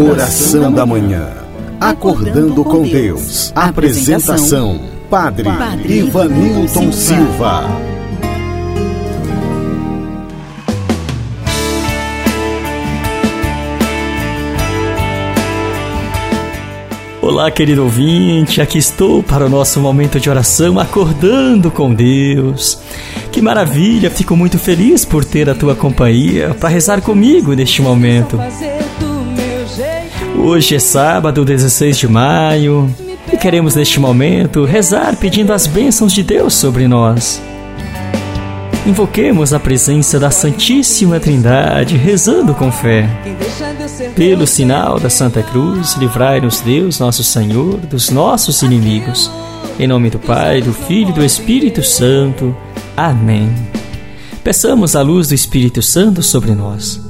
Oração da Manhã. Acordando com Deus. Apresentação: Padre Ivanilton Silva. Olá, querido ouvinte, aqui estou para o nosso momento de oração, acordando com Deus. Que maravilha, fico muito feliz por ter a tua companhia para rezar comigo neste momento. Hoje é sábado, 16 de maio, e queremos neste momento rezar pedindo as bênçãos de Deus sobre nós. Invoquemos a presença da Santíssima Trindade, rezando com fé. Pelo sinal da Santa Cruz, livrai-nos Deus, nosso Senhor, dos nossos inimigos. Em nome do Pai, do Filho e do Espírito Santo. Amém. Peçamos a luz do Espírito Santo sobre nós.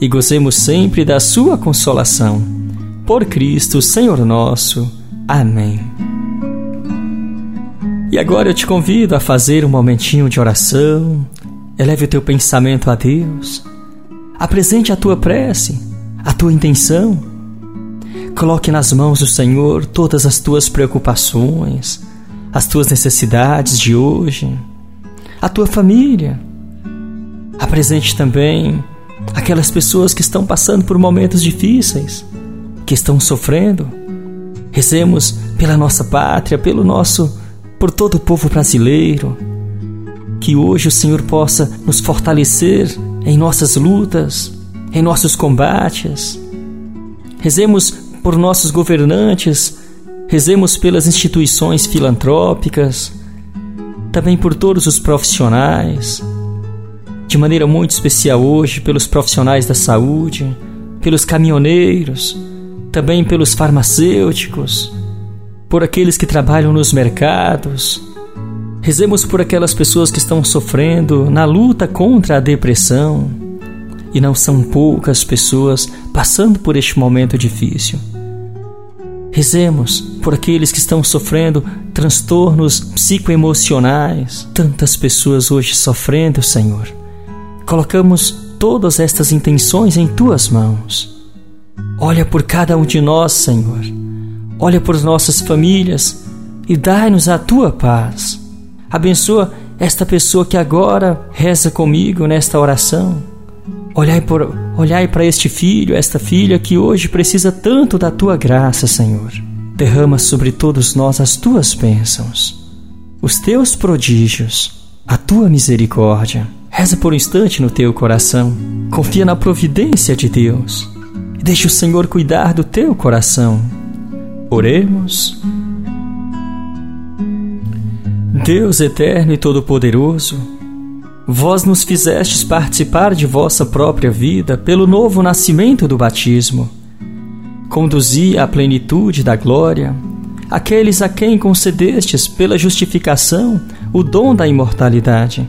e gozemos sempre da Sua consolação. Por Cristo, Senhor nosso. Amém. E agora eu te convido a fazer um momentinho de oração. Eleve o teu pensamento a Deus. Apresente a tua prece, a tua intenção. Coloque nas mãos do Senhor todas as tuas preocupações as tuas necessidades de hoje, a tua família. Apresente também aquelas pessoas que estão passando por momentos difíceis, que estão sofrendo. Rezemos pela nossa pátria, pelo nosso, por todo o povo brasileiro. Que hoje o Senhor possa nos fortalecer em nossas lutas, em nossos combates. Rezemos por nossos governantes, Rezemos pelas instituições filantrópicas, também por todos os profissionais, de maneira muito especial hoje pelos profissionais da saúde, pelos caminhoneiros, também pelos farmacêuticos, por aqueles que trabalham nos mercados. Rezemos por aquelas pessoas que estão sofrendo na luta contra a depressão. E não são poucas pessoas passando por este momento difícil. Rezemos por aqueles que estão sofrendo transtornos psicoemocionais. Tantas pessoas hoje sofrendo, Senhor. Colocamos todas estas intenções em tuas mãos. Olha por cada um de nós, Senhor. Olha por nossas famílias e dai-nos a tua paz. Abençoa esta pessoa que agora reza comigo nesta oração. Olhai, por, olhai para este filho, esta filha que hoje precisa tanto da tua graça, Senhor. Derrama sobre todos nós as tuas bênçãos, os teus prodígios, a tua misericórdia. Reza por um instante no teu coração. Confia na providência de Deus. E deixa o Senhor cuidar do teu coração. Oremos. Deus eterno e todo-poderoso, Vós nos fizestes participar de vossa própria vida pelo novo nascimento do batismo. Conduzi à plenitude da glória aqueles a quem concedestes pela justificação o dom da imortalidade.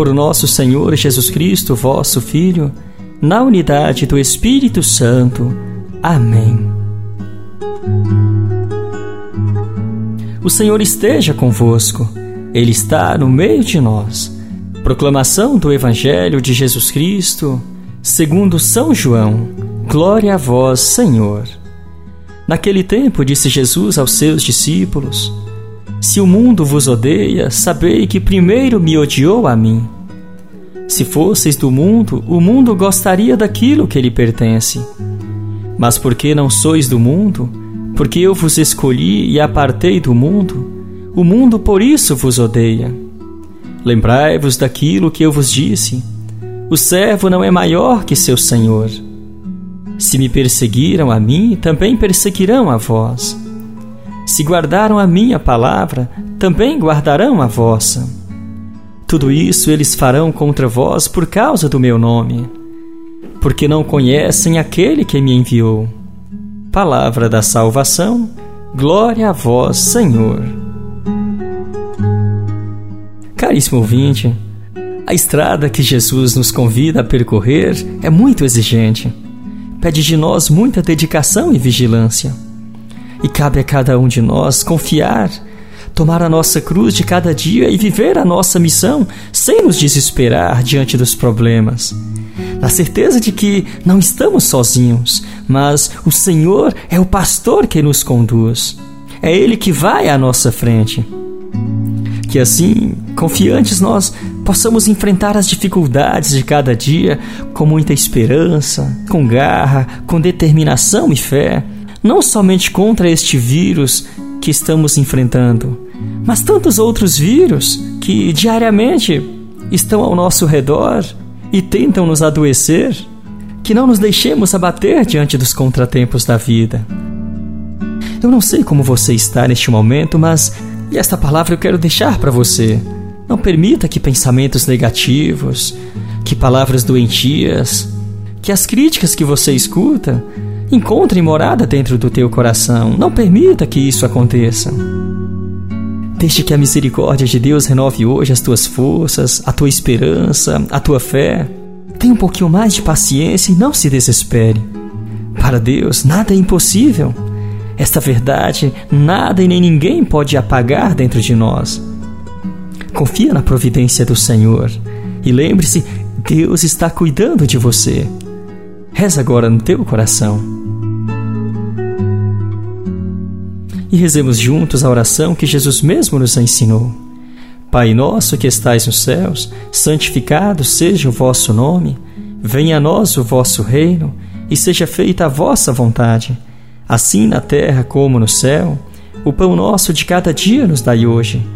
Por nosso Senhor Jesus Cristo, vosso Filho, na unidade do Espírito Santo. Amém. O Senhor esteja convosco, Ele está no meio de nós. Proclamação do Evangelho de Jesus Cristo, segundo São João. Glória a vós, Senhor. Naquele tempo disse Jesus aos seus discípulos: Se o mundo vos odeia, sabei que primeiro me odiou a mim. Se fosseis do mundo, o mundo gostaria daquilo que lhe pertence. Mas porque não sois do mundo, porque eu vos escolhi e apartei do mundo, o mundo por isso vos odeia. Lembrai-vos daquilo que eu vos disse: o servo não é maior que seu senhor. Se me perseguiram a mim, também perseguirão a vós. Se guardaram a minha palavra, também guardarão a vossa. Tudo isso eles farão contra vós por causa do meu nome, porque não conhecem aquele que me enviou. Palavra da salvação, glória a vós, Senhor. Caríssimo ouvinte, a estrada que Jesus nos convida a percorrer é muito exigente. Pede de nós muita dedicação e vigilância. E cabe a cada um de nós confiar, tomar a nossa cruz de cada dia e viver a nossa missão sem nos desesperar diante dos problemas na certeza de que não estamos sozinhos, mas o Senhor é o pastor que nos conduz. É Ele que vai à nossa frente. Que assim, confiantes, nós possamos enfrentar as dificuldades de cada dia com muita esperança, com garra, com determinação e fé, não somente contra este vírus que estamos enfrentando, mas tantos outros vírus que diariamente estão ao nosso redor e tentam nos adoecer, que não nos deixemos abater diante dos contratempos da vida. Eu não sei como você está neste momento, mas esta palavra eu quero deixar para você. Não permita que pensamentos negativos, que palavras doentias, que as críticas que você escuta encontrem morada dentro do teu coração. Não permita que isso aconteça. Deixe que a misericórdia de Deus renove hoje as tuas forças, a tua esperança, a tua fé. Tenha um pouquinho mais de paciência e não se desespere. Para Deus, nada é impossível. Esta verdade, nada e nem ninguém pode apagar dentro de nós. Confia na providência do Senhor e lembre-se: Deus está cuidando de você. Reza agora no teu coração. E rezemos juntos a oração que Jesus mesmo nos ensinou. Pai nosso que estais nos céus, santificado seja o vosso nome, venha a nós o vosso reino e seja feita a vossa vontade, assim na terra como no céu. O pão nosso de cada dia nos dai hoje.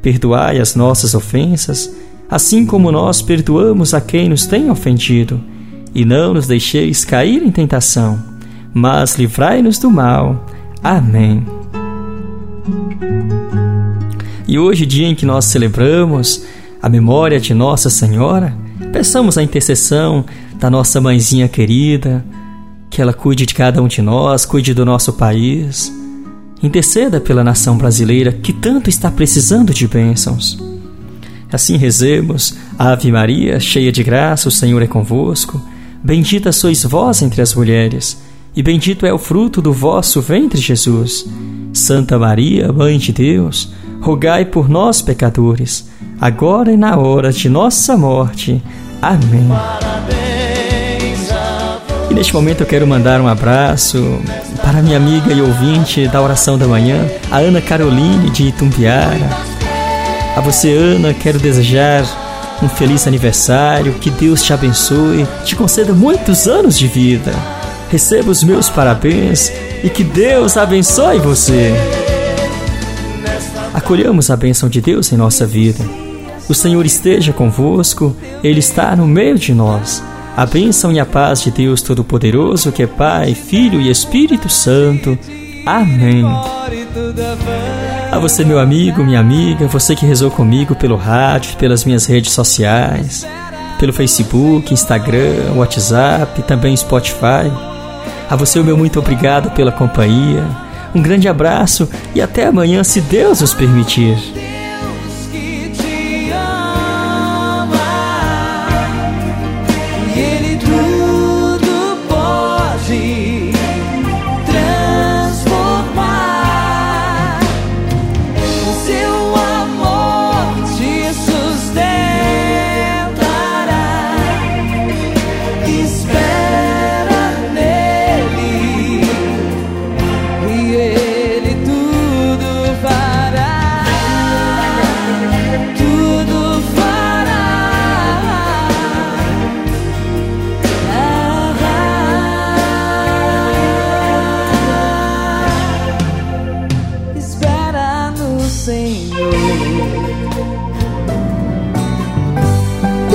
Perdoai as nossas ofensas, assim como nós perdoamos a quem nos tem ofendido, e não nos deixeis cair em tentação, mas livrai-nos do mal. Amém. E hoje, dia em que nós celebramos a memória de Nossa Senhora, peçamos a intercessão da nossa mãezinha querida, que ela cuide de cada um de nós, cuide do nosso país. Interceda pela nação brasileira que tanto está precisando de bênçãos. Assim rezemos, Ave Maria, cheia de graça, o Senhor é convosco. Bendita sois vós entre as mulheres, e bendito é o fruto do vosso ventre, Jesus. Santa Maria, Mãe de Deus, rogai por nós, pecadores, agora e na hora de nossa morte. Amém. E neste momento eu quero mandar um abraço para minha amiga e ouvinte da oração da manhã, a Ana Caroline de Itumbiara. A você, Ana, quero desejar um feliz aniversário, que Deus te abençoe, te conceda muitos anos de vida. Receba os meus parabéns e que Deus abençoe você. Acolhamos a bênção de Deus em nossa vida. O Senhor esteja convosco, Ele está no meio de nós. A bênção e a paz de Deus Todo-Poderoso, que é Pai, Filho e Espírito Santo. Amém. A você, meu amigo, minha amiga, você que rezou comigo pelo rádio, pelas minhas redes sociais, pelo Facebook, Instagram, WhatsApp, também Spotify. A você, o meu muito obrigado pela companhia. Um grande abraço e até amanhã, se Deus nos permitir.